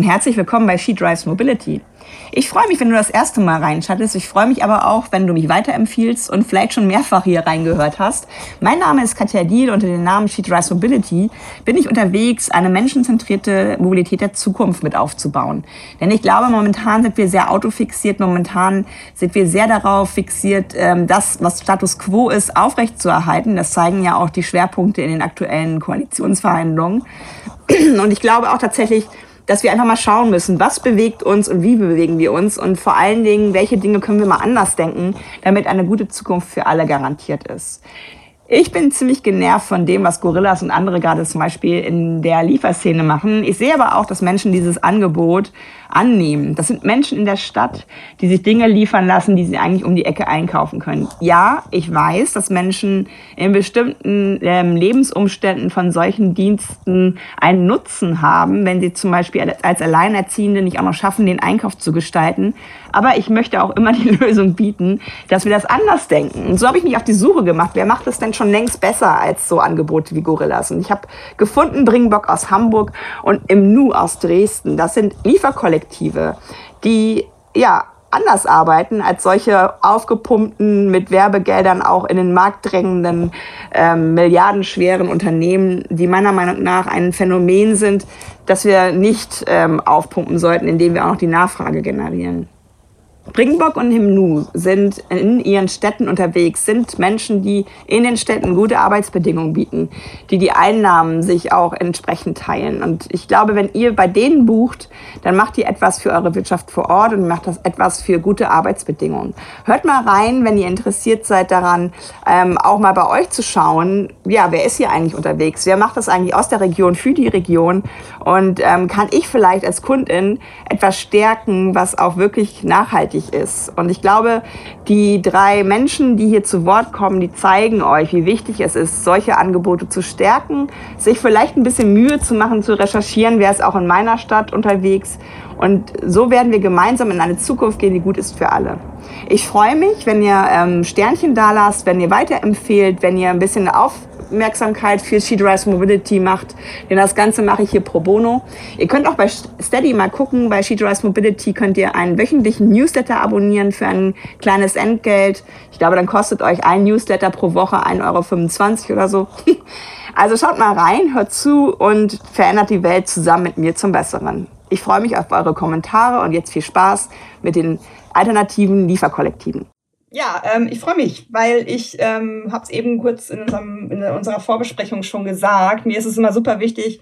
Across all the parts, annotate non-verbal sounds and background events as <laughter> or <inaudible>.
und herzlich willkommen bei She Drives Mobility. Ich freue mich, wenn du das erste Mal reinschattest. Ich freue mich aber auch, wenn du mich weiterempfiehlst und vielleicht schon mehrfach hier reingehört hast. Mein Name ist Katja Diel. Unter dem Namen She Drives Mobility bin ich unterwegs, eine menschenzentrierte Mobilität der Zukunft mit aufzubauen. Denn ich glaube, momentan sind wir sehr autofixiert. Momentan sind wir sehr darauf fixiert, ähm, das, was Status Quo ist, aufrechtzuerhalten. Das zeigen ja auch die Schwerpunkte in den aktuellen Koalitionsverhandlungen. Und ich glaube auch tatsächlich, dass wir einfach mal schauen müssen, was bewegt uns und wie bewegen wir uns und vor allen Dingen, welche Dinge können wir mal anders denken, damit eine gute Zukunft für alle garantiert ist. Ich bin ziemlich genervt von dem, was Gorillas und andere gerade zum Beispiel in der Lieferszene machen. Ich sehe aber auch, dass Menschen dieses Angebot annehmen. Das sind Menschen in der Stadt, die sich Dinge liefern lassen, die sie eigentlich um die Ecke einkaufen können. Ja, ich weiß, dass Menschen in bestimmten ähm, Lebensumständen von solchen Diensten einen Nutzen haben, wenn sie zum Beispiel als Alleinerziehende nicht auch noch schaffen, den Einkauf zu gestalten. Aber ich möchte auch immer die <laughs> Lösung bieten, dass wir das anders denken. Und so habe ich mich auf die Suche gemacht. Wer macht das denn schon längst besser als so Angebote wie Gorillas? Und ich habe gefunden Bringbock aus Hamburg und im Nu aus Dresden. Das sind Lieferkollektive, die ja anders arbeiten als solche aufgepumpten, mit Werbegeldern auch in den Markt drängenden, ähm, milliardenschweren Unternehmen, die meiner Meinung nach ein Phänomen sind, das wir nicht ähm, aufpumpen sollten, indem wir auch noch die Nachfrage generieren. Bringbock und Himnu sind in ihren Städten unterwegs, sind Menschen, die in den Städten gute Arbeitsbedingungen bieten, die die Einnahmen sich auch entsprechend teilen. Und ich glaube, wenn ihr bei denen bucht, dann macht ihr etwas für eure Wirtschaft vor Ort und macht das etwas für gute Arbeitsbedingungen. Hört mal rein, wenn ihr interessiert seid daran, ähm, auch mal bei euch zu schauen, ja, wer ist hier eigentlich unterwegs? Wer macht das eigentlich aus der Region für die Region? Und ähm, kann ich vielleicht als Kundin etwas stärken, was auch wirklich nachhaltig wichtig ist. Und ich glaube, die drei Menschen, die hier zu Wort kommen, die zeigen euch, wie wichtig es ist, solche Angebote zu stärken, sich vielleicht ein bisschen Mühe zu machen, zu recherchieren, wer ist auch in meiner Stadt unterwegs. Und so werden wir gemeinsam in eine Zukunft gehen, die gut ist für alle. Ich freue mich, wenn ihr ähm, Sternchen da lasst, wenn ihr weiterempfehlt, wenn ihr ein bisschen auf Aufmerksamkeit für She Mobility macht. Denn das Ganze mache ich hier pro bono. Ihr könnt auch bei Steady mal gucken. Bei She Mobility könnt ihr einen wöchentlichen Newsletter abonnieren für ein kleines Entgelt. Ich glaube, dann kostet euch ein Newsletter pro Woche 1,25 Euro oder so. <laughs> Also schaut mal rein, hört zu und verändert die Welt zusammen mit mir zum Besseren. Ich freue mich auf eure Kommentare und jetzt viel Spaß mit den alternativen Lieferkollektiven. Ja, ähm, ich freue mich, weil ich ähm, habe es eben kurz in, unserem, in unserer Vorbesprechung schon gesagt. Mir ist es immer super wichtig,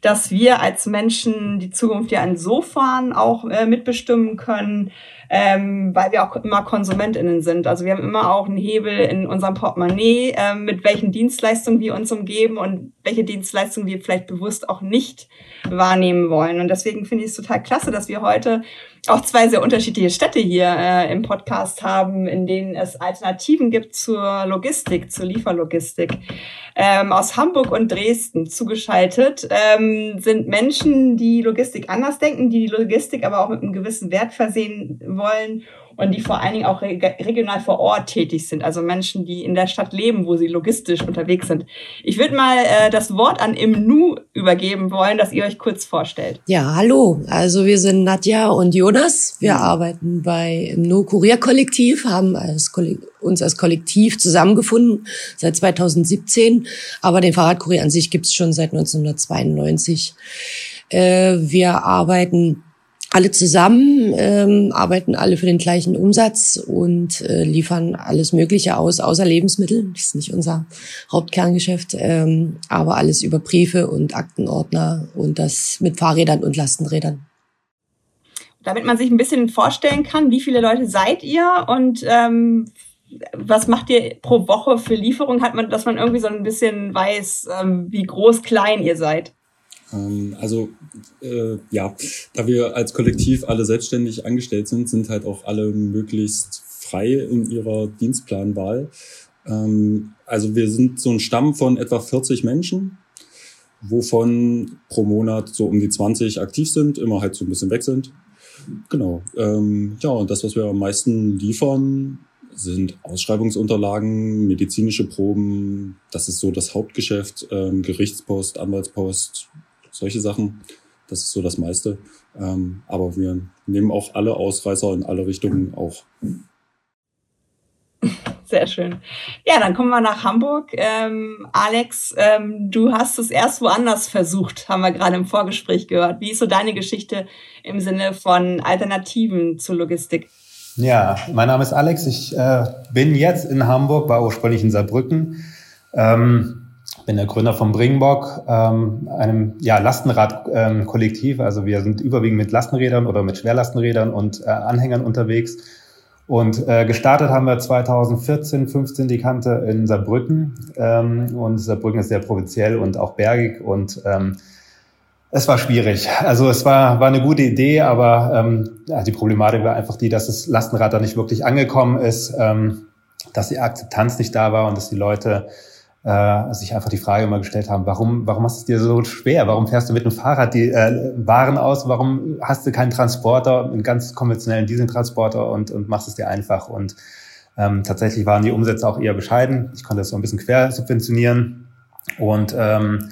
dass wir als Menschen die Zukunft ja insofern auch äh, mitbestimmen können, ähm, weil wir auch immer KonsumentInnen sind. Also wir haben immer auch einen Hebel in unserem Portemonnaie, ähm, mit welchen Dienstleistungen wir uns umgeben und welche Dienstleistungen wir vielleicht bewusst auch nicht wahrnehmen wollen. Und deswegen finde ich es total klasse, dass wir heute auch zwei sehr unterschiedliche Städte hier äh, im Podcast haben, in denen es Alternativen gibt zur Logistik, zur Lieferlogistik. Ähm, aus Hamburg und Dresden zugeschaltet ähm, sind Menschen, die Logistik anders denken, die die Logistik aber auch mit einem gewissen Wert versehen wollen und die vor allen Dingen auch regional vor Ort tätig sind, also Menschen, die in der Stadt leben, wo sie logistisch unterwegs sind. Ich würde mal äh, das Wort an Imnu übergeben wollen, dass ihr euch kurz vorstellt. Ja, hallo. Also wir sind Nadja und Jonas. Wir mhm. arbeiten bei Imnu Kurierkollektiv, haben als uns als Kollektiv zusammengefunden seit 2017, aber den Fahrradkurier an sich gibt's schon seit 1992. Äh, wir arbeiten alle zusammen, ähm, arbeiten alle für den gleichen Umsatz und äh, liefern alles Mögliche aus, außer Lebensmittel. Das ist nicht unser Hauptkerngeschäft, ähm, aber alles über Briefe und Aktenordner und das mit Fahrrädern und Lastenrädern. Damit man sich ein bisschen vorstellen kann, wie viele Leute seid ihr und ähm, was macht ihr pro Woche für Lieferung? Hat man, dass man irgendwie so ein bisschen weiß, ähm, wie groß, klein ihr seid? Ähm, also äh, ja, da wir als Kollektiv alle selbstständig angestellt sind, sind halt auch alle möglichst frei in ihrer Dienstplanwahl. Ähm, also wir sind so ein Stamm von etwa 40 Menschen, wovon pro Monat so um die 20 aktiv sind, immer halt so ein bisschen weg sind. Genau. Ähm, ja, und das, was wir am meisten liefern, sind Ausschreibungsunterlagen, medizinische Proben. Das ist so das Hauptgeschäft. Ähm, Gerichtspost, Anwaltspost, solche Sachen. Das ist so das meiste. Ähm, aber wir nehmen auch alle Ausreißer in alle Richtungen auch. Sehr schön. Ja, dann kommen wir nach Hamburg. Ähm, Alex, ähm, du hast es erst woanders versucht, haben wir gerade im Vorgespräch gehört. Wie ist so deine Geschichte im Sinne von Alternativen zur Logistik? Ja, mein Name ist Alex. Ich äh, bin jetzt in Hamburg, war ursprünglich in Saarbrücken. Ähm, bin der Gründer von Bringbock, ähm, einem ja, Lastenradkollektiv. Ähm, also wir sind überwiegend mit Lastenrädern oder mit Schwerlastenrädern und äh, Anhängern unterwegs. Und äh, gestartet haben wir 2014, 15 die Kante in Saarbrücken. Ähm, und Saarbrücken ist sehr provinziell und auch bergig und ähm, es war schwierig. Also es war, war eine gute Idee, aber ähm, die Problematik war einfach die, dass das Lastenrad da nicht wirklich angekommen ist, ähm, dass die Akzeptanz nicht da war und dass die Leute äh, sich einfach die Frage immer gestellt haben, warum, warum hast du es dir so schwer? Warum fährst du mit dem Fahrrad die äh, Waren aus? Warum hast du keinen Transporter, einen ganz konventionellen Dieseltransporter und, und machst es dir einfach? Und ähm, tatsächlich waren die Umsätze auch eher bescheiden. Ich konnte das so ein bisschen quer subventionieren und ähm,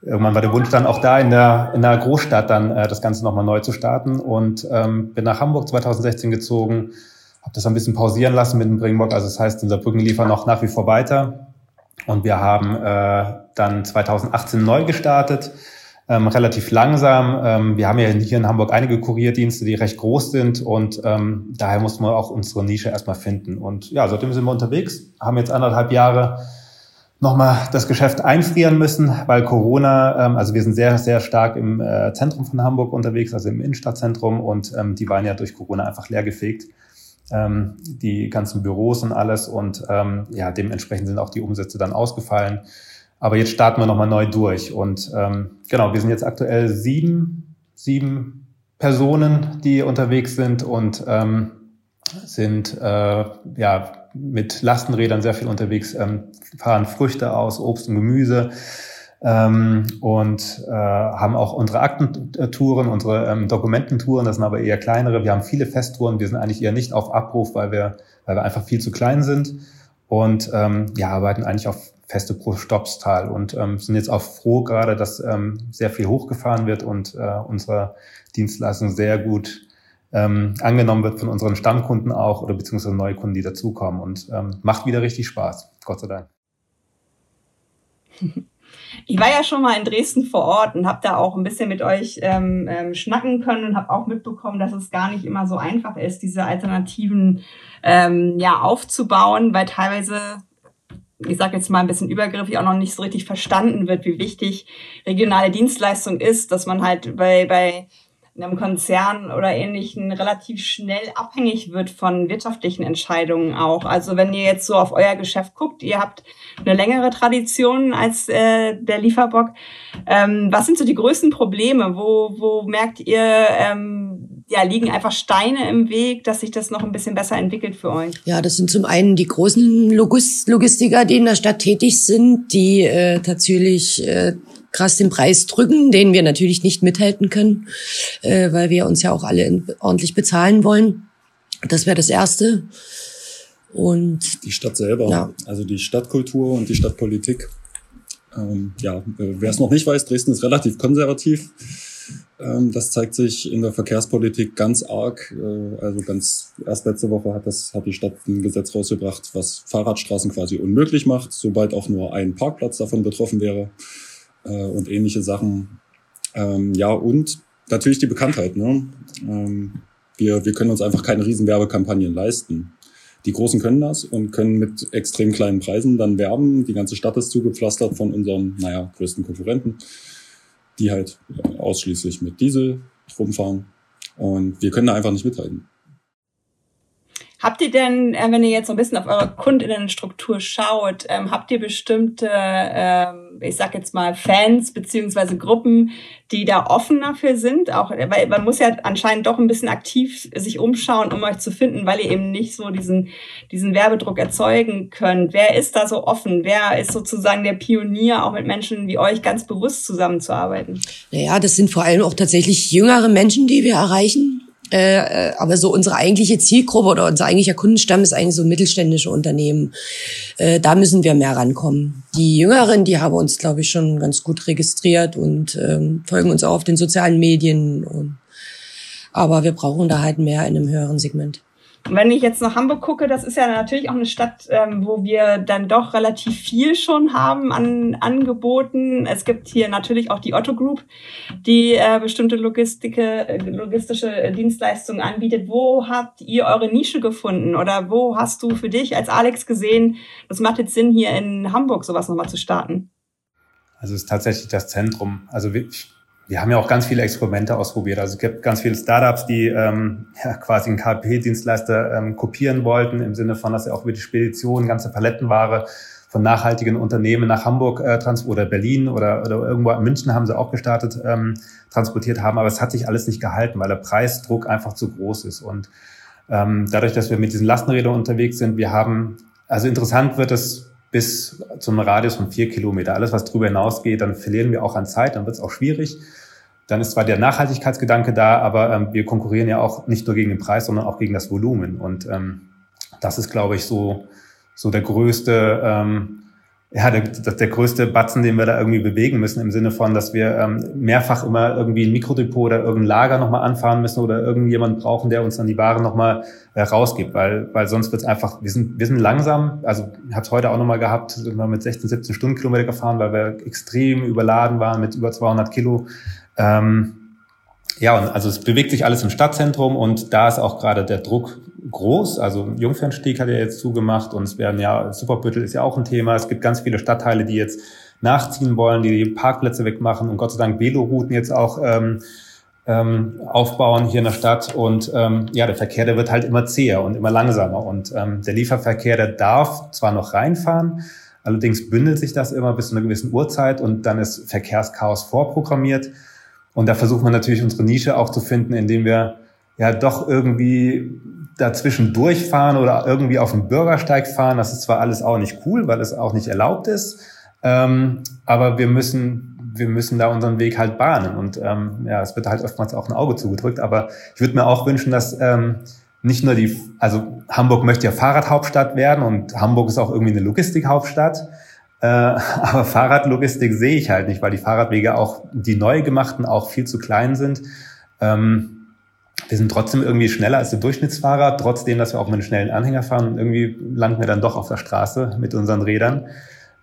irgendwann war der Wunsch dann auch da in der, in der Großstadt dann äh, das Ganze nochmal neu zu starten und ähm, bin nach Hamburg 2016 gezogen, habe das ein bisschen pausieren lassen mit dem Bringbock. Also das heißt, unser Brücken liefern noch nach wie vor weiter. Und wir haben äh, dann 2018 neu gestartet, ähm, relativ langsam. Ähm, wir haben ja hier in Hamburg einige Kurierdienste, die recht groß sind und ähm, daher mussten wir auch unsere Nische erstmal finden. Und ja, seitdem sind wir unterwegs, haben jetzt anderthalb Jahre nochmal das Geschäft einfrieren müssen, weil Corona, ähm, also wir sind sehr, sehr stark im äh, Zentrum von Hamburg unterwegs, also im Innenstadtzentrum und ähm, die waren ja durch Corona einfach leergefegt, ähm, die ganzen Büros und alles und ähm, ja, dementsprechend sind auch die Umsätze dann ausgefallen. Aber jetzt starten wir nochmal neu durch und ähm, genau, wir sind jetzt aktuell sieben, sieben Personen, die unterwegs sind und ähm, sind äh, ja mit Lastenrädern sehr viel unterwegs, ähm, fahren Früchte aus, Obst und Gemüse ähm, und äh, haben auch unsere Aktentouren, unsere ähm, Dokumententouren, das sind aber eher kleinere. Wir haben viele Festtouren, wir sind eigentlich eher nicht auf Abruf, weil wir, weil wir einfach viel zu klein sind und ähm, ja, arbeiten eigentlich auf Feste pro Stoppstal und ähm, sind jetzt auch froh gerade, dass ähm, sehr viel hochgefahren wird und äh, unsere Dienstleistung sehr gut ähm, angenommen wird von unseren Stammkunden auch oder beziehungsweise neue Kunden, die dazukommen und ähm, macht wieder richtig Spaß, Gott sei Dank. <laughs> Ich war ja schon mal in Dresden vor Ort und habe da auch ein bisschen mit euch ähm, ähm, schnacken können und habe auch mitbekommen, dass es gar nicht immer so einfach ist, diese Alternativen ähm, ja aufzubauen, weil teilweise ich sage jetzt mal ein bisschen übergriffig, auch noch nicht so richtig verstanden wird, wie wichtig regionale Dienstleistung ist, dass man halt bei, bei in einem Konzern oder ähnlichen relativ schnell abhängig wird von wirtschaftlichen Entscheidungen auch. Also wenn ihr jetzt so auf euer Geschäft guckt, ihr habt eine längere Tradition als äh, der Lieferbock. Ähm, was sind so die größten Probleme? Wo, wo merkt ihr, ähm, ja, liegen einfach Steine im Weg, dass sich das noch ein bisschen besser entwickelt für euch? Ja, das sind zum einen die großen Logistiker, die in der Stadt tätig sind, die äh, tatsächlich äh, krass den Preis drücken, den wir natürlich nicht mithalten können, äh, weil wir uns ja auch alle ordentlich bezahlen wollen. Das wäre das Erste. Und die Stadt selber, ja. also die Stadtkultur und die Stadtpolitik. Ähm, ja, äh, wer es noch nicht weiß, Dresden ist relativ konservativ. Ähm, das zeigt sich in der Verkehrspolitik ganz arg. Äh, also ganz erst letzte Woche hat das hat die Stadt ein Gesetz rausgebracht, was Fahrradstraßen quasi unmöglich macht, sobald auch nur ein Parkplatz davon betroffen wäre äh, und ähnliche Sachen. Ähm, ja, und natürlich die Bekanntheit. Ne? Ähm, wir, wir können uns einfach keine riesen Werbekampagnen leisten. Die Großen können das und können mit extrem kleinen Preisen dann werben. Die ganze Stadt ist zugepflastert von unseren, naja, größten Konkurrenten, die halt ausschließlich mit Diesel rumfahren. Und wir können da einfach nicht mithalten. Habt ihr denn, äh, wenn ihr jetzt so ein bisschen auf eure Kundinnenstruktur schaut, ähm, habt ihr bestimmte, ähm, ich sag jetzt mal, Fans beziehungsweise Gruppen, die da offen dafür sind? Auch, weil man muss ja anscheinend doch ein bisschen aktiv sich umschauen, um euch zu finden, weil ihr eben nicht so diesen, diesen Werbedruck erzeugen könnt. Wer ist da so offen? Wer ist sozusagen der Pionier, auch mit Menschen wie euch ganz bewusst zusammenzuarbeiten? Naja, das sind vor allem auch tatsächlich jüngere Menschen, die wir erreichen Äh, aber so unsere eigentliche Zielgruppe oder unser eigentlicher Kundenstamm ist eigentlich so mittelständische Unternehmen. Äh, da müssen wir mehr rankommen. Die Jüngeren, die haben uns, glaube ich, schon ganz gut registriert und ähm, folgen uns auch auf den sozialen Medien. Und, aber wir brauchen da halt mehr in einem höheren Segment. Wenn ich jetzt nach Hamburg gucke, das ist ja natürlich auch eine Stadt, ähm, wo wir dann doch relativ viel schon haben an Angeboten. Es gibt hier natürlich auch die Otto Group, die äh, bestimmte Logistike, äh, logistische Dienstleistungen anbietet. Wo habt ihr eure Nische gefunden? Oder wo hast du für dich als Alex gesehen, das macht jetzt Sinn, hier in Hamburg sowas nochmal zu starten? Also es ist tatsächlich das Zentrum. Also ich wir haben ja auch ganz viele Experimente ausprobiert. Also es gibt ganz viele Startups, die ähm, ja, quasi einen KP-Dienstleister ähm, kopieren wollten, im Sinne von, dass sie auch über die Spedition ganze Palettenware von nachhaltigen Unternehmen nach Hamburg äh, trans oder Berlin oder, oder irgendwo in München haben sie auch gestartet, ähm, transportiert haben. Aber es hat sich alles nicht gehalten, weil der Preisdruck einfach zu groß ist. Und ähm, dadurch, dass wir mit diesen Lastenrädern unterwegs sind, wir haben, also interessant wird es bis zum Radius von vier Kilometer. Alles, was darüber hinausgeht, dann verlieren wir auch an Zeit, dann wird es auch schwierig. Dann ist zwar der Nachhaltigkeitsgedanke da, aber ähm, wir konkurrieren ja auch nicht nur gegen den Preis, sondern auch gegen das Volumen. Und ähm, das ist, glaube ich, so, so der größte ähm, ja, der, der größte Batzen, den wir da irgendwie bewegen müssen, im Sinne von, dass wir ähm, mehrfach immer irgendwie ein Mikrodepot oder irgendein Lager nochmal anfahren müssen oder irgendjemand brauchen, der uns dann die Ware nochmal äh, rausgibt, weil, weil sonst wird's einfach, wir sind, wir sind langsam, also ich habe es heute auch nochmal gehabt, sind wir mit 16, 17 Stundenkilometer gefahren, weil wir extrem überladen waren mit über 200 Kilo. Ähm, ja, und also es bewegt sich alles im Stadtzentrum und da ist auch gerade der Druck groß. Also Jungfernstieg hat ja jetzt zugemacht und es werden ja, Superbüttel ist ja auch ein Thema. Es gibt ganz viele Stadtteile, die jetzt nachziehen wollen, die die Parkplätze wegmachen und Gott sei Dank Velorouten jetzt auch ähm, ähm, aufbauen hier in der Stadt. Und ähm, ja, der Verkehr, der wird halt immer zäher und immer langsamer. Und ähm, der Lieferverkehr, der darf zwar noch reinfahren, allerdings bündelt sich das immer bis zu einer gewissen Uhrzeit und dann ist Verkehrschaos vorprogrammiert. Und da versuchen wir natürlich unsere Nische auch zu finden, indem wir ja doch irgendwie dazwischen durchfahren oder irgendwie auf dem Bürgersteig fahren. Das ist zwar alles auch nicht cool, weil es auch nicht erlaubt ist, ähm, aber wir müssen, wir müssen da unseren Weg halt bahnen. Und ähm, ja, es wird halt oftmals auch ein Auge zugedrückt. Aber ich würde mir auch wünschen, dass ähm, nicht nur die, also Hamburg möchte ja Fahrradhauptstadt werden und Hamburg ist auch irgendwie eine Logistikhauptstadt. Äh, <laughs> aber Fahrradlogistik sehe ich halt nicht, weil die Fahrradwege auch, die neu gemachten, auch viel zu klein sind. Ähm, wir sind trotzdem irgendwie schneller als der Durchschnittsfahrer, trotzdem, dass wir auch mit einem schnellen Anhänger fahren und irgendwie landen wir dann doch auf der Straße mit unseren Rädern.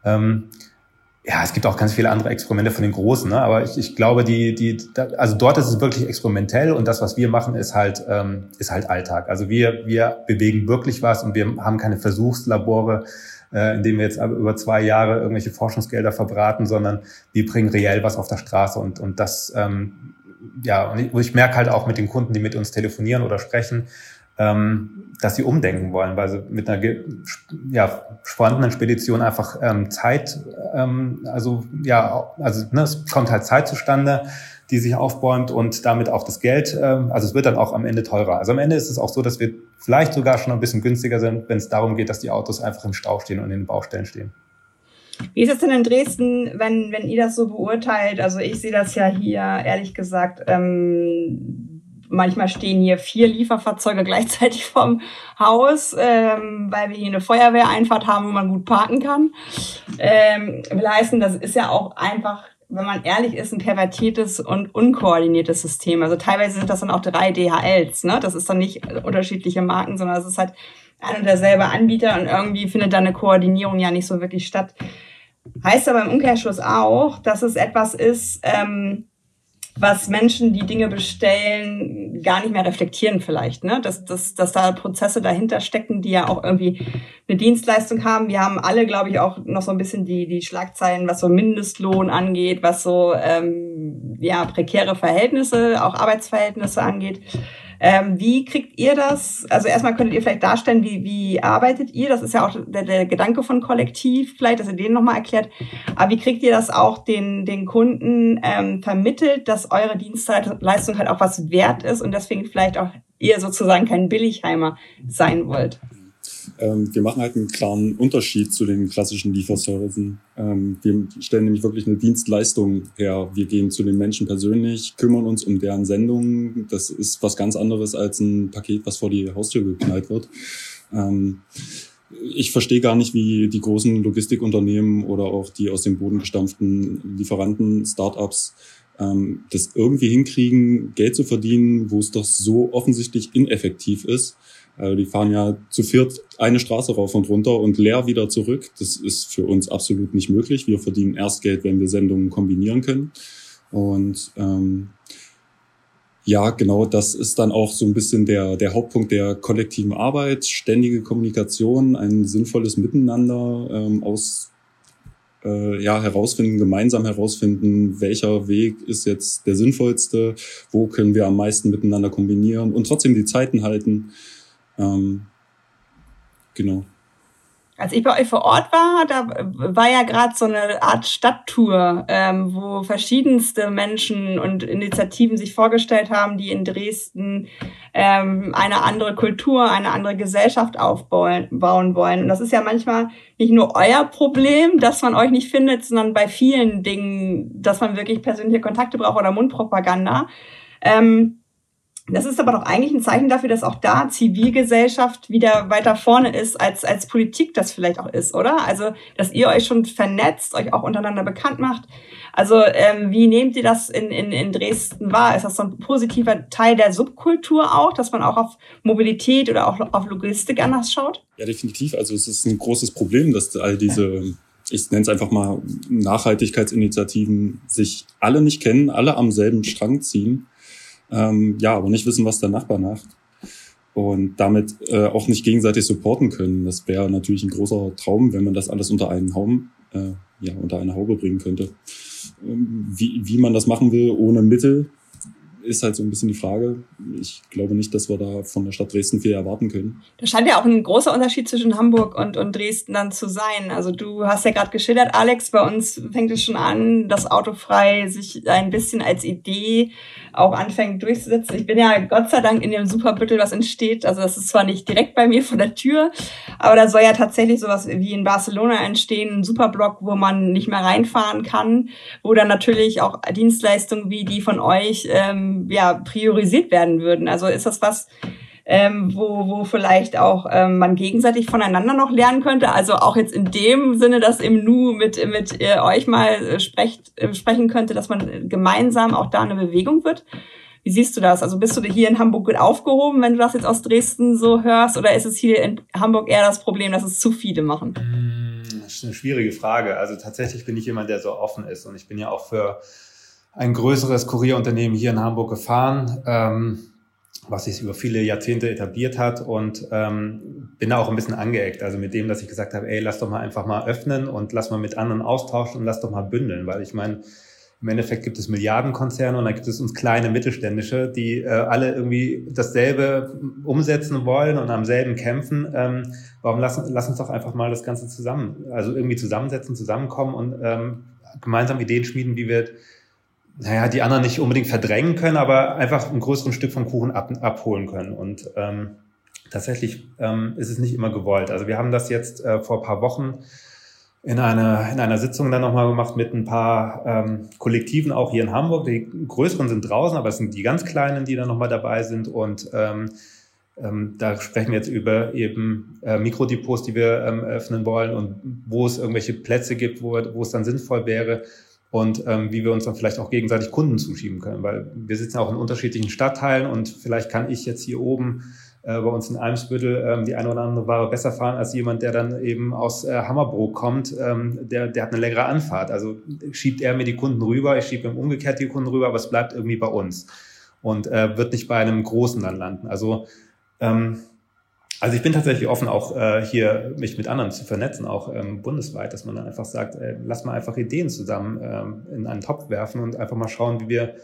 Ähm, ja, es gibt auch ganz viele andere Experimente von den Großen, ne? aber ich, ich glaube, die, die, also dort ist es wirklich experimentell und das, was wir machen, ist halt, ähm, ist halt Alltag. Also wir, wir bewegen wirklich was und wir haben keine Versuchslabore, äh, in denen wir jetzt über zwei Jahre irgendwelche Forschungsgelder verbraten, sondern wir bringen reell was auf der Straße und, und das ähm, ja, und ich, ich merke halt auch mit den Kunden, die mit uns telefonieren oder sprechen, ähm, dass sie umdenken wollen, weil sie mit einer ja, vorhandenen Spedition einfach ähm, Zeit, ähm, also ja, also ne, es kommt halt Zeit zustande, die sich aufbäumt und damit auch das Geld, ähm, also es wird dann auch am Ende teurer. Also am Ende ist es auch so, dass wir vielleicht sogar schon ein bisschen günstiger sind, wenn es darum geht, dass die Autos einfach im Stau stehen und in den Baustellen stehen. Wie ist es denn in Dresden, wenn, wenn ihr das so beurteilt? Also ich sehe das ja hier, ehrlich gesagt, ähm, manchmal stehen hier vier Lieferfahrzeuge <laughs> gleichzeitig vorm Haus, ähm, weil wir hier eine Feuerwehreinfahrt haben, wo man gut parken kann. Ähm, will heißen, das ist ja auch einfach wenn man ehrlich ist, ein pervertiertes und unkoordiniertes System. Also teilweise sind das dann auch drei DHLs, ne? Das ist dann nicht unterschiedliche Marken, sondern es ist halt ein und derselbe Anbieter und irgendwie findet da eine Koordinierung ja nicht so wirklich statt. Heißt aber im Umkehrschluss auch, dass es etwas ist, ähm, was Menschen, die Dinge bestellen, gar nicht mehr reflektieren vielleicht. Ne? Dass, dass, dass da Prozesse dahinter stecken, die ja auch irgendwie eine Dienstleistung haben. Wir haben alle, glaube ich, auch noch so ein bisschen die, die Schlagzeilen, was so Mindestlohn angeht, was so ähm, ja, prekäre Verhältnisse, auch Arbeitsverhältnisse angeht. Ähm, wie kriegt ihr das? Also erstmal könntet ihr vielleicht darstellen, wie, wie arbeitet ihr? Das ist ja auch der, der Gedanke von Kollektiv, vielleicht, dass ihr den nochmal erklärt. Aber wie kriegt ihr das auch den, den Kunden ähm, vermittelt, dass eure Dienstleistung halt auch was wert ist und deswegen vielleicht auch ihr sozusagen kein Billigheimer sein wollt? Ähm, wir machen halt einen klaren Unterschied zu den klassischen Lieferservicen. Ähm, wir stellen nämlich wirklich eine Dienstleistung her. Wir gehen zu den Menschen persönlich, kümmern uns um deren Sendungen. Das ist was ganz anderes als ein Paket, was vor die Haustür geknallt wird. Ähm, ich verstehe gar nicht, wie die großen Logistikunternehmen oder auch die aus dem Boden gestampften Lieferanten, Startups, ähm, das irgendwie hinkriegen, Geld zu verdienen, wo es doch so offensichtlich ineffektiv ist. Also die fahren ja zu viert eine Straße rauf und runter und leer wieder zurück. Das ist für uns absolut nicht möglich. Wir verdienen erst Geld, wenn wir Sendungen kombinieren können. Und ähm, ja, genau, das ist dann auch so ein bisschen der, der Hauptpunkt der kollektiven Arbeit, ständige Kommunikation, ein sinnvolles Miteinander ähm, aus äh, ja, herausfinden, gemeinsam herausfinden, welcher Weg ist jetzt der sinnvollste, wo können wir am meisten miteinander kombinieren und trotzdem die Zeiten halten. Ähm, genau. Als ich bei euch vor Ort war, da war ja gerade so eine Art Stadttour, ähm, wo verschiedenste Menschen und Initiativen sich vorgestellt haben, die in Dresden ähm, eine andere Kultur, eine andere Gesellschaft aufbauen bauen wollen. Und das ist ja manchmal nicht nur euer Problem, dass man euch nicht findet, sondern bei vielen Dingen, dass man wirklich persönliche Kontakte braucht oder Mundpropaganda. Ähm, das ist aber doch eigentlich ein Zeichen dafür, dass auch da Zivilgesellschaft wieder weiter vorne ist, als, als Politik das vielleicht auch ist, oder? Also, dass ihr euch schon vernetzt, euch auch untereinander bekannt macht. Also, ähm, wie nehmt ihr das in, in, in Dresden wahr? Ist das so ein positiver Teil der Subkultur auch, dass man auch auf Mobilität oder auch auf Logistik anders schaut? Ja, definitiv. Also, es ist ein großes Problem, dass all diese, ich nenne es einfach mal Nachhaltigkeitsinitiativen, sich alle nicht kennen, alle am selben Strang ziehen ähm, ja, aber nicht wissen, was der Nachbar macht und damit äh, auch nicht gegenseitig supporten können. Das wäre natürlich ein großer Traum, wenn man das alles unter einen Haum, äh, ja, unter eine Haube bringen könnte. Ähm, wie, wie man das machen will ohne Mittel, ist halt so ein bisschen die Frage. Ich glaube nicht, dass wir da von der Stadt Dresden viel erwarten können. Da scheint ja auch ein großer Unterschied zwischen Hamburg und, und Dresden dann zu sein. Also du hast ja gerade geschildert, Alex, bei uns fängt es schon an, das Autofrei sich ein bisschen als Idee auch anfängt durchzusetzen. Ich bin ja Gott sei Dank in dem Superbüttel, was entsteht. Also das ist zwar nicht direkt bei mir vor der Tür, aber da soll ja tatsächlich sowas wie in Barcelona entstehen, ein Superblock, wo man nicht mehr reinfahren kann, wo dann natürlich auch Dienstleistungen wie die von euch ähm, ja priorisiert werden würden. Also ist das was, ähm, wo, wo vielleicht auch ähm, man gegenseitig voneinander noch lernen könnte. Also auch jetzt in dem Sinne, dass im Nu mit, mit äh, euch mal äh, sprecht, äh, sprechen könnte, dass man gemeinsam auch da eine Bewegung wird. Wie siehst du das? Also bist du hier in Hamburg gut aufgehoben, wenn du das jetzt aus Dresden so hörst? Oder ist es hier in Hamburg eher das Problem, dass es zu viele machen? Das ist eine schwierige Frage. Also tatsächlich bin ich jemand, der so offen ist. Und ich bin ja auch für ein größeres Kurierunternehmen hier in Hamburg gefahren. Ähm, was sich über viele Jahrzehnte etabliert hat und ähm, bin da auch ein bisschen angeeckt. Also mit dem, dass ich gesagt habe, ey, lass doch mal einfach mal öffnen und lass mal mit anderen austauschen und lass doch mal bündeln, weil ich meine, im Endeffekt gibt es Milliardenkonzerne und dann gibt es uns kleine Mittelständische, die äh, alle irgendwie dasselbe umsetzen wollen und am selben kämpfen. Ähm, warum lassen lass uns doch einfach mal das Ganze zusammen, also irgendwie zusammensetzen, zusammenkommen und ähm, gemeinsam Ideen schmieden, wie wir naja, die anderen nicht unbedingt verdrängen können, aber einfach ein größeres Stück vom Kuchen ab, abholen können. Und ähm, tatsächlich ähm, ist es nicht immer gewollt. Also wir haben das jetzt äh, vor paar Wochen in einer, in einer Sitzung dann nochmal gemacht mit ein paar ähm, Kollektiven auch hier in Hamburg. Die größeren sind draußen, aber es sind die ganz kleinen, die dann nochmal dabei sind. Und ähm, ähm, da sprechen wir jetzt über eben äh, Mikrodepots, die wir ähm, öffnen wollen und wo es irgendwelche Plätze gibt, wo, wo es dann sinnvoll wäre, und ähm, wie wir uns dann vielleicht auch gegenseitig Kunden zuschieben können, weil wir sitzen auch in unterschiedlichen Stadtteilen und vielleicht kann ich jetzt hier oben äh, bei uns in Eimsbüttel ähm, die eine oder andere Ware besser fahren als jemand, der dann eben aus äh, Hammerbrook kommt, ähm, der, der hat eine längere Anfahrt. Also schiebt er mir die Kunden rüber, ich schiebe ihm umgekehrt die Kunden rüber, aber es bleibt irgendwie bei uns und äh, wird nicht bei einem Großen dann landen. Also ähm, also ich bin tatsächlich offen, auch äh, hier mich mit anderen zu vernetzen, auch ähm, bundesweit, dass man dann einfach sagt, äh, lass mal einfach Ideen zusammen ähm, in einen Topf werfen und einfach mal schauen, wie wir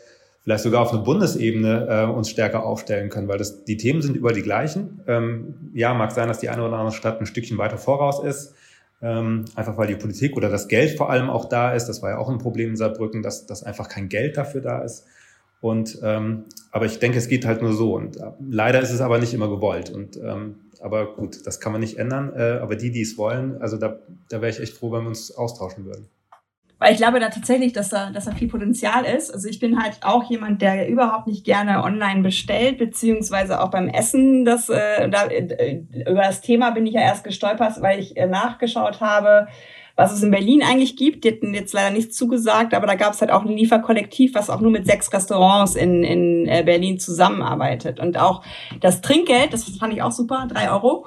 vielleicht sogar auf einer Bundesebene äh, uns stärker aufstellen können, weil das, die Themen sind über die gleichen. Ähm, ja, mag sein, dass die eine oder andere Stadt ein Stückchen weiter voraus ist, ähm, einfach weil die Politik oder das Geld vor allem auch da ist. Das war ja auch ein Problem in Saarbrücken, dass, dass einfach kein Geld dafür da ist. Und ähm, aber ich denke, es geht halt nur so. Und äh, leider ist es aber nicht immer gewollt. Und ähm, aber gut, das kann man nicht ändern. Äh, aber die, die es wollen, also da, da wäre ich echt froh, wenn wir uns austauschen würden. Weil ich glaube da tatsächlich, dass da, dass da viel Potenzial ist. Also ich bin halt auch jemand, der überhaupt nicht gerne online bestellt, beziehungsweise auch beim Essen. Das, äh, da, äh, über das Thema bin ich ja erst gestolpert, weil ich äh, nachgeschaut habe, was es in Berlin eigentlich gibt. Die hatten jetzt leider nichts zugesagt, aber da gab es halt auch ein Lieferkollektiv, was auch nur mit sechs Restaurants in, in äh, Berlin zusammenarbeitet. Und auch das Trinkgeld, das fand ich auch super, drei Euro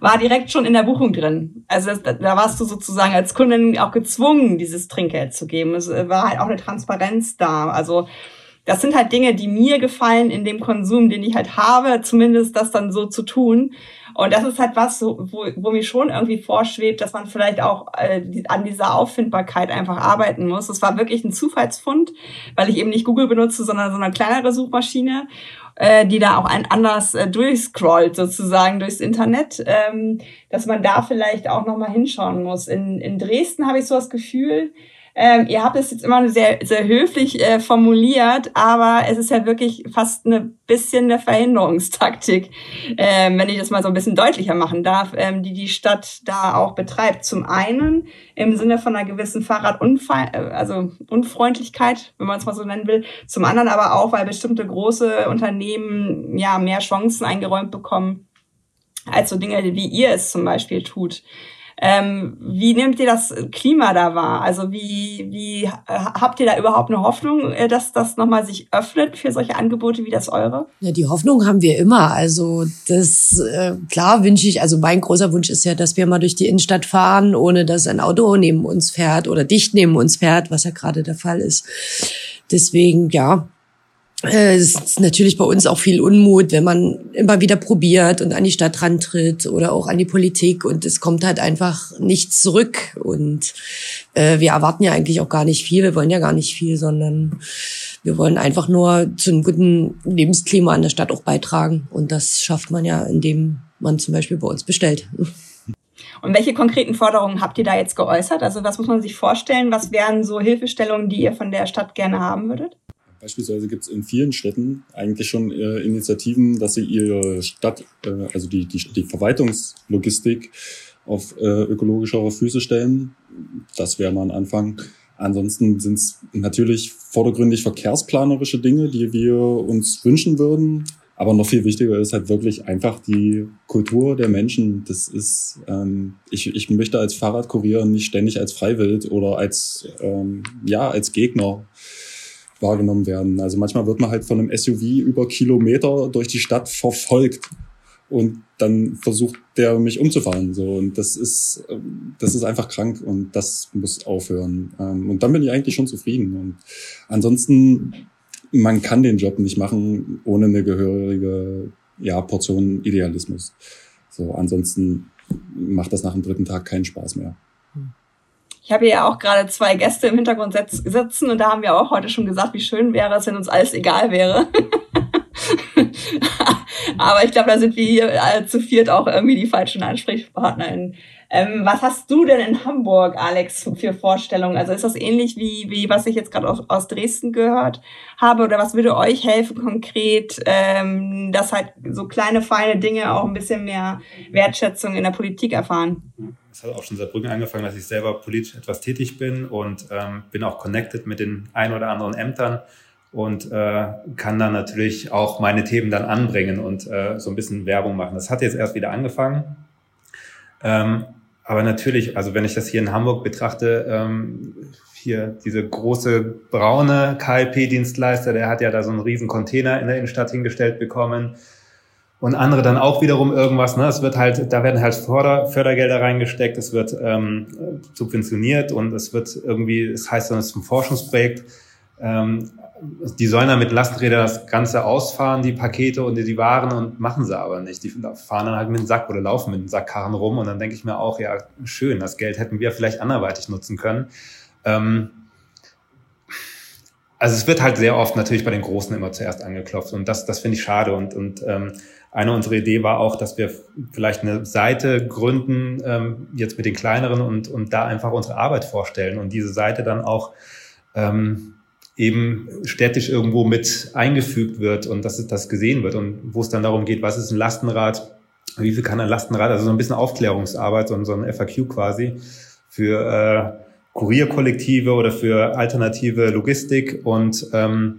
war direkt schon in der Buchung drin. Also das, da warst du sozusagen als Kundin auch gezwungen, dieses Trinkgeld zu geben. Es äh, war halt auch eine Transparenz da. Also das sind halt Dinge, die mir gefallen in dem Konsum, den ich halt habe, zumindest das dann so zu tun. Und das ist halt was, wo, wo mir schon irgendwie vorschwebt, dass man vielleicht auch äh, an dieser Auffindbarkeit einfach arbeiten muss. Das war wirklich ein Zufallsfund, weil ich eben nicht Google benutze, sondern so eine kleinere Suchmaschine äh, die da auch ein anders äh, durchscrollt sozusagen durchs Internet, ähm, dass man da vielleicht auch nochmal hinschauen muss. In, in Dresden habe ich so das Gefühl, ähm, ihr habt es jetzt immer sehr, sehr höflich äh, formuliert, aber es ist ja wirklich fast eine bisschen eine Verhinderungstaktik, ähm, wenn ich das mal so ein bisschen deutlicher machen darf, ähm, die die Stadt da auch betreibt. Zum einen im Sinne von einer gewissen Fahrradunfall, äh, also Unfreundlichkeit, wenn man es mal so nennen will. Zum anderen aber auch, weil bestimmte große Unternehmen ja mehr Chancen eingeräumt bekommen als so Dinge, wie ihr es zum Beispiel tut. Ähm, wie nehmt ihr das Klima da wahr? Also wie, wie habt ihr da überhaupt eine Hoffnung, äh, dass das nochmal sich öffnet für solche Angebote wie das eure? Ja, die Hoffnung haben wir immer. Also das äh, klar wünsche ich, also mein großer Wunsch ist ja, dass wir mal durch die Innenstadt fahren, ohne dass ein Auto neben uns fährt oder dicht neben uns fährt, was ja gerade der Fall ist. Deswegen, ja, äh, es ist natürlich bei uns auch viel Unmut, wenn man immer wieder probiert und an die Stadt rantritt oder auch an die Politik und es kommt halt einfach nichts zurück. Und äh, wir erwarten ja eigentlich auch gar nicht viel, wir wollen ja gar nicht viel, sondern wir wollen einfach nur zu einem guten Lebensklima an der Stadt auch beitragen. Und das schafft man ja, indem man zum Beispiel bei uns bestellt. Und welche konkreten Forderungen habt ihr da jetzt geäußert? Also was muss man sich vorstellen? Was wären so Hilfestellungen, die ihr von der Stadt gerne haben würdet? Beispielsweise gibt es in vielen Städten eigentlich schon äh, Initiativen, dass sie ihre Stadt, äh, also die, die, die Verwaltungslogistik auf äh, ökologischere Füße stellen. Das wäre mal ein Anfang. Ansonsten sind es natürlich vordergründig verkehrsplanerische Dinge, die wir uns wünschen würden. Aber noch viel wichtiger ist halt wirklich einfach die Kultur der Menschen. Das ist, ähm, ich, ich möchte als Fahrradkurier nicht ständig als Freiwild oder als, ähm, ja, als Gegner wahrgenommen werden. Also manchmal wird man halt von einem SUV über Kilometer durch die Stadt verfolgt und dann versucht der mich umzufahren. So und das ist das ist einfach krank und das muss aufhören. Ähm, und dann bin ich eigentlich schon zufrieden. Und ansonsten man kann den Job nicht machen ohne eine gehörige ja Portion Idealismus. So ansonsten macht das nach dem dritten Tag keinen Spaß mehr. Ich habe ja auch gerade zwei Gäste im Hintergrund sitzen und da haben wir auch heute schon gesagt, wie schön wäre es, wenn uns alles egal wäre. <laughs> <laughs> Aber ich glaube, da sind wir hier äh, zu viert auch irgendwie die falschen AnsprechpartnerInnen. Ähm, was hast du denn in Hamburg, Alex, für Vorstellungen? Also ist das ähnlich wie, wie was ich jetzt gerade aus, aus Dresden gehört habe? Oder was würde euch helfen konkret, ähm, dass halt so kleine, feine Dinge auch ein bisschen mehr Wertschätzung in der Politik erfahren? es hat auch schon seit Brücken angefangen, dass ich selber politisch etwas tätig bin und ähm, bin auch connected mit den ein oder anderen Ämtern und äh, kann dann natürlich auch meine Themen dann anbringen und äh, so ein bisschen Werbung machen. Das hat jetzt erst wieder angefangen. Ähm, aber natürlich, also wenn ich das hier in Hamburg betrachte, ähm, hier diese große braune KLP-Dienstleister, der hat ja da so einen riesen Container in der Innenstadt hingestellt bekommen und andere dann auch wiederum irgendwas. Ne? Es wird halt, da werden halt Förder, Fördergelder reingesteckt, es wird ähm, subventioniert und es wird irgendwie, es heißt dann, es ist ein Forschungsprojekt. Ähm, die sollen dann mit Lasträdern das Ganze ausfahren, die Pakete und die Waren und machen sie aber nicht. Die fahren dann halt mit dem Sack oder laufen mit dem Sackkarren rum und dann denke ich mir auch, ja, schön, das Geld hätten wir vielleicht anderweitig nutzen können. Ähm, also es wird halt sehr oft natürlich bei den Großen immer zuerst angeklopft und das, das finde ich schade und, und ähm, eine unserer Idee war auch, dass wir vielleicht eine Seite gründen, ähm, jetzt mit den kleineren und, und da einfach unsere Arbeit vorstellen und diese Seite dann auch ähm, eben städtisch irgendwo mit eingefügt wird und dass das gesehen wird und wo es dann darum geht, was ist ein Lastenrad, wie viel kann ein Lastenrad, also so ein bisschen Aufklärungsarbeit, so, so ein FAQ quasi für äh, Kurierkollektive oder für alternative Logistik und ähm,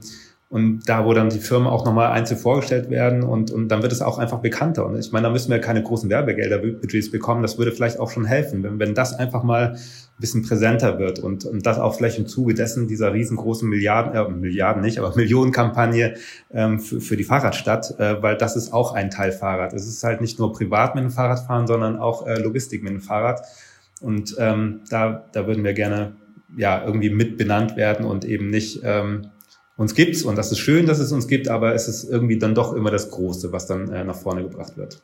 und da, wo dann die Firmen auch nochmal einzeln vorgestellt werden und, und dann wird es auch einfach bekannter. Und ich meine, da müssen wir keine großen Werbegelder-Budgets bekommen. Das würde vielleicht auch schon helfen, wenn, wenn das einfach mal ein bisschen präsenter wird und, und das auch vielleicht im Zuge dessen dieser riesengroßen Milliarden, äh, Milliarden nicht, aber <laughs> Millionenkampagne ähm, für, für die Fahrradstadt, äh, weil das ist auch ein Teil Fahrrad. Es ist halt nicht nur privat mit dem Fahrrad fahren, sondern auch äh, Logistik mit dem Fahrrad. Und ähm, da, da würden wir gerne ja irgendwie mit benannt werden und eben nicht ähm, uns gibt's und das ist schön, dass es uns gibt, aber es ist irgendwie dann doch immer das Große, was dann äh, nach vorne gebracht wird.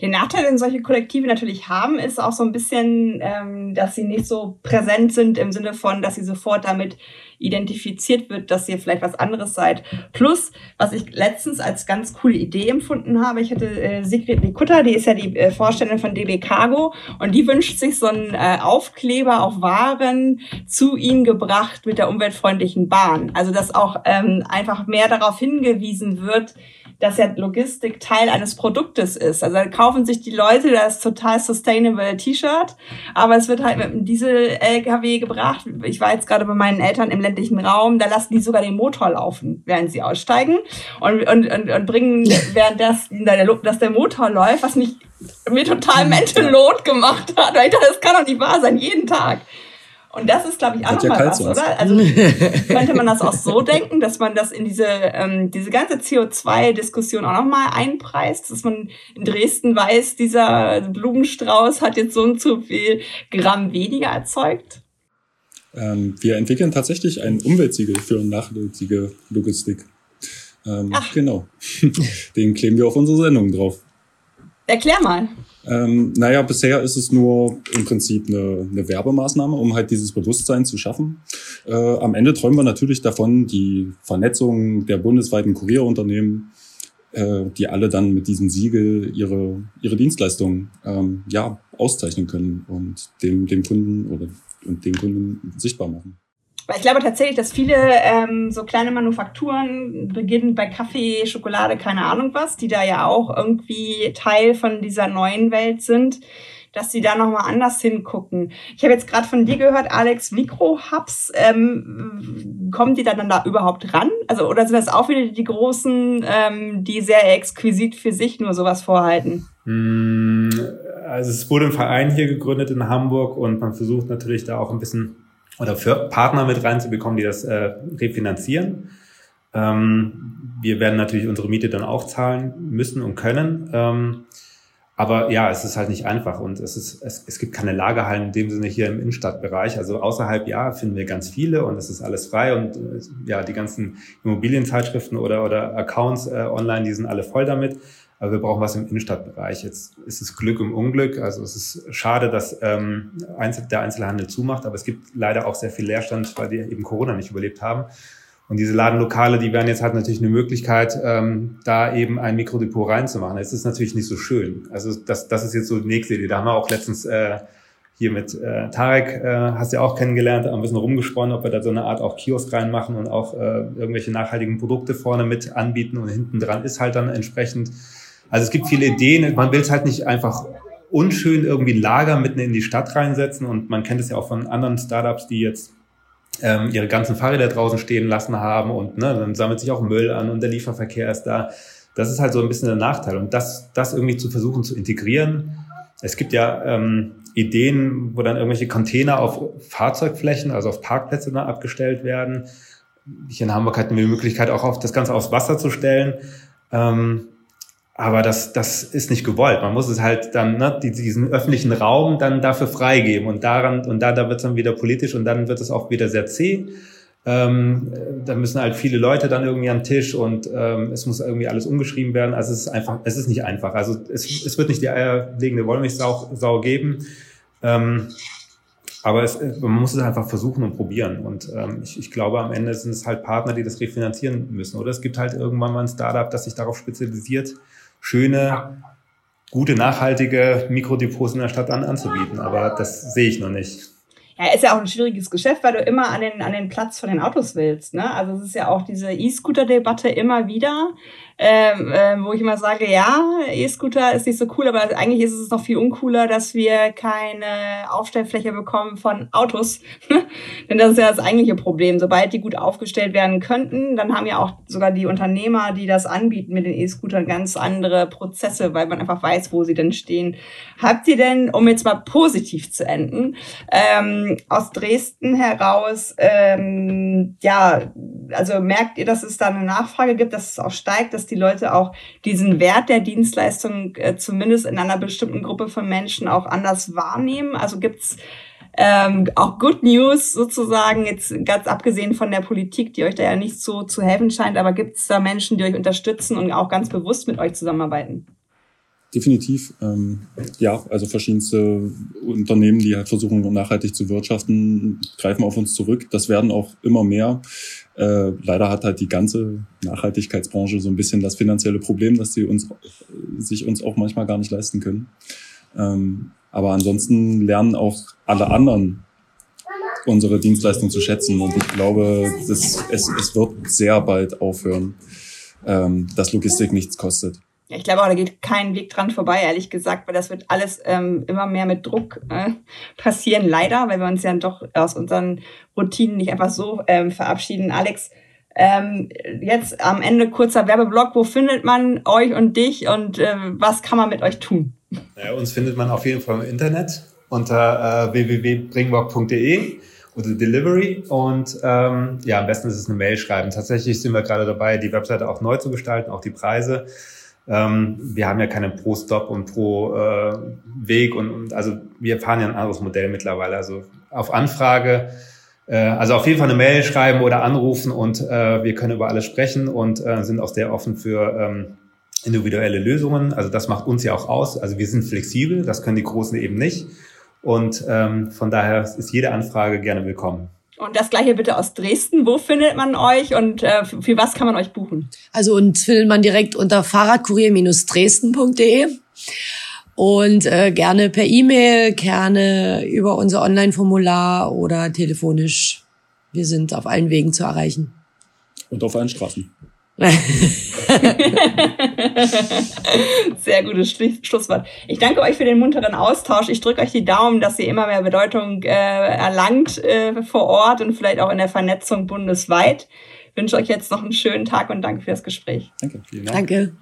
Den Nachteil, den solche Kollektive natürlich haben, ist auch so ein bisschen, ähm, dass sie nicht so präsent sind im Sinne von, dass sie sofort damit identifiziert wird, dass ihr vielleicht was anderes seid. Plus, was ich letztens als ganz coole Idee empfunden habe, ich hatte äh, Sigrid Nikutta, die ist ja die äh, Vorständin von DB Cargo und die wünscht sich so einen äh, Aufkleber auf Waren zu ihnen gebracht mit der umweltfreundlichen Bahn. Also, dass auch ähm, einfach mehr darauf hingewiesen wird, dass ja Logistik Teil eines Produktes ist. Also da kaufen sich die Leute das total sustainable T-Shirt, aber es wird halt mit einem Diesel-LKW gebracht. Ich war jetzt gerade bei meinen Eltern im ländlichen Raum, da lassen die sogar den Motor laufen, während sie aussteigen und, und, und, und bringen, <laughs> während das, dass der Motor läuft, was mich mir total mental load gemacht hat. Weil ich dachte, das kann doch nicht wahr sein, jeden Tag. Und das ist, glaube ich, auch nochmal ja was, oder? Also könnte man das auch so denken, dass man das in diese, ähm, diese ganze CO2-Diskussion auch nochmal einpreist, dass man in Dresden weiß, dieser Blumenstrauß hat jetzt so und so viel Gramm weniger erzeugt? Ähm, wir entwickeln tatsächlich ein Umweltsiegel für nachhaltige Logistik. Ähm, Ach. Genau. <laughs> Den kleben wir auf unsere Sendung drauf. Erklär mal. Ähm, naja, bisher ist es nur im Prinzip eine, eine Werbemaßnahme, um halt dieses Bewusstsein zu schaffen. Äh, am Ende träumen wir natürlich davon, die Vernetzung der bundesweiten Kurierunternehmen, äh, die alle dann mit diesem Siegel ihre, ihre Dienstleistungen ähm, ja, auszeichnen können und dem, dem Kunden oder und den Kunden sichtbar machen. Weil ich glaube tatsächlich, dass viele ähm, so kleine Manufakturen, beginnend bei Kaffee, Schokolade, keine Ahnung was, die da ja auch irgendwie Teil von dieser neuen Welt sind, dass sie da nochmal anders hingucken. Ich habe jetzt gerade von dir gehört, Alex, Mikrohubs, ähm, kommen die dann da überhaupt ran? Also, oder sind das auch wieder die großen, ähm, die sehr exquisit für sich nur sowas vorhalten? Hm, also es wurde ein Verein hier gegründet in Hamburg und man versucht natürlich da auch ein bisschen oder für Partner mit reinzubekommen, die das äh, refinanzieren. Ähm, wir werden natürlich unsere Miete dann auch zahlen müssen und können. Ähm, aber ja, es ist halt nicht einfach und es, ist, es, es gibt keine Lagerhallen in dem Sinne hier im Innenstadtbereich. Also außerhalb, ja, finden wir ganz viele und es ist alles frei und äh, ja, die ganzen Immobilienzeitschriften oder, oder Accounts äh, online, die sind alle voll damit. Aber wir brauchen was im Innenstadtbereich. Jetzt ist es Glück im Unglück. Also es ist schade, dass ähm, der Einzelhandel zumacht, aber es gibt leider auch sehr viel Leerstand, weil die eben Corona nicht überlebt haben. Und diese Ladenlokale, die werden jetzt halt natürlich eine Möglichkeit, ähm, da eben ein Mikrodepot reinzumachen. Es ist natürlich nicht so schön. Also das, das ist jetzt so die nächste Idee. Da haben wir auch letztens äh, hier mit äh, Tarek, äh, hast du ja auch kennengelernt, haben ein bisschen rumgesponnen, ob wir da so eine Art auch Kiosk reinmachen und auch äh, irgendwelche nachhaltigen Produkte vorne mit anbieten und hinten dran ist halt dann entsprechend also es gibt viele Ideen. Man will es halt nicht einfach unschön irgendwie Lager mitten in die Stadt reinsetzen. Und man kennt es ja auch von anderen Startups, die jetzt ähm, ihre ganzen Fahrräder draußen stehen lassen haben und ne, dann sammelt sich auch Müll an und der Lieferverkehr ist da. Das ist halt so ein bisschen der Nachteil. Und das, das irgendwie zu versuchen zu integrieren. Es gibt ja ähm, Ideen, wo dann irgendwelche Container auf Fahrzeugflächen, also auf Parkplätze dann abgestellt werden. Hier in Hamburg hatten wir die Möglichkeit, auch auf das Ganze aufs Wasser zu stellen. Ähm, aber das, das ist nicht gewollt. Man muss es halt dann, ne, diesen öffentlichen Raum dann dafür freigeben. Und daran, und da, da wird es dann wieder politisch und dann wird es auch wieder sehr zäh. Ähm, da müssen halt viele Leute dann irgendwie am Tisch und ähm, es muss irgendwie alles umgeschrieben werden. Also es ist einfach, es ist nicht einfach. Also es, es wird nicht die eierlegende Wollmilchsau Sau geben. Ähm, aber es, man muss es einfach versuchen und probieren. Und ähm, ich, ich glaube, am Ende sind es halt Partner, die das refinanzieren müssen. Oder es gibt halt irgendwann mal ein Startup, das sich darauf spezialisiert, schöne, gute, nachhaltige Mikrodepots in der Stadt an, anzubieten. Aber das sehe ich noch nicht. Ja, ist ja auch ein schwieriges Geschäft, weil du immer an den, an den Platz von den Autos willst. Ne? Also es ist ja auch diese E-Scooter-Debatte immer wieder, ähm, äh, wo ich immer sage, ja, E-Scooter ist nicht so cool, aber eigentlich ist es noch viel uncooler, dass wir keine Aufstellfläche bekommen von Autos. <laughs> Denn das ist ja das eigentliche Problem. Sobald die gut aufgestellt werden könnten, dann haben ja auch sogar die Unternehmer, die das anbieten mit den E-Scootern, ganz andere Prozesse, weil man einfach weiß, wo sie denn stehen. Habt ihr denn, um jetzt mal positiv zu enden, ähm, aus Dresden heraus, ähm, ja, also merkt ihr, dass es da eine Nachfrage gibt, dass es auch steigt, dass die Leute auch diesen Wert der Dienstleistung äh, zumindest in einer bestimmten Gruppe von Menschen auch anders wahrnehmen? Also gibt's ähm, auch Good News sozusagen, jetzt ganz abgesehen von der Politik, die euch da ja nicht so zu helfen scheint, aber gibt es da Menschen, die euch unterstützen und auch ganz bewusst mit euch zusammenarbeiten? Definitiv, ähm, ja, also verschiedenste Unternehmen, die halt versuchen, nachhaltig zu wirtschaften, greifen auf uns zurück. Das werden auch immer mehr. Äh, leider hat halt die ganze Nachhaltigkeitsbranche so ein bisschen das finanzielle Problem, dass sie uns, sich uns auch manchmal gar nicht leisten können. Ähm, aber ansonsten lernen auch alle anderen unsere Dienstleistung zu schätzen. Und ich glaube, das, es, es wird sehr bald aufhören, ähm, dass Logistik nichts kostet. Ja, ich glaube auch, da geht kein Weg dran vorbei, ehrlich gesagt, weil das wird alles ähm, immer mehr mit Druck äh, <laughs> passieren, leider, weil wir uns ja doch aus unseren Routinen nicht einfach so ähm, verabschieden. Alex, ähm, jetzt am Ende kurzer Werbeblock. Wo findet man euch und dich und äh, was kann man mit euch tun? Naja, uns findet man auf jeden Fall im Internet unter äh, www.bringbock.de oder Delivery und ähm, ja, am besten ist es eine Mail schreiben. Tatsächlich sind wir gerade dabei, die Webseite auch neu zu gestalten, auch die Preise. Ähm, wir haben ja keine pro Stop und pro äh, Weg und, und also wir fahren ja ein anderes Modell mittlerweile. Also auf Anfrage, äh, also auf jeden Fall eine Mail schreiben oder anrufen und äh, wir können über alles sprechen und äh, sind auch sehr offen für ähm, individuelle Lösungen. Also das macht uns ja auch aus. Also wir sind flexibel, das können die Großen eben nicht. Und ähm, von daher ist jede Anfrage gerne willkommen. Und das gleiche bitte aus Dresden. Wo findet man euch und äh, für was kann man euch buchen? Also uns findet man direkt unter fahrradkurier-dresden.de und äh, gerne per E-Mail, gerne über unser Online-Formular oder telefonisch. Wir sind auf allen Wegen zu erreichen. Und auf allen Straßen. <laughs> Sehr gutes Schlusswort. Ich danke euch für den munteren Austausch. Ich drücke euch die Daumen, dass ihr immer mehr Bedeutung äh, erlangt äh, vor Ort und vielleicht auch in der Vernetzung bundesweit. Ich wünsche euch jetzt noch einen schönen Tag und danke für das Gespräch. Danke. Vielen Dank. Danke.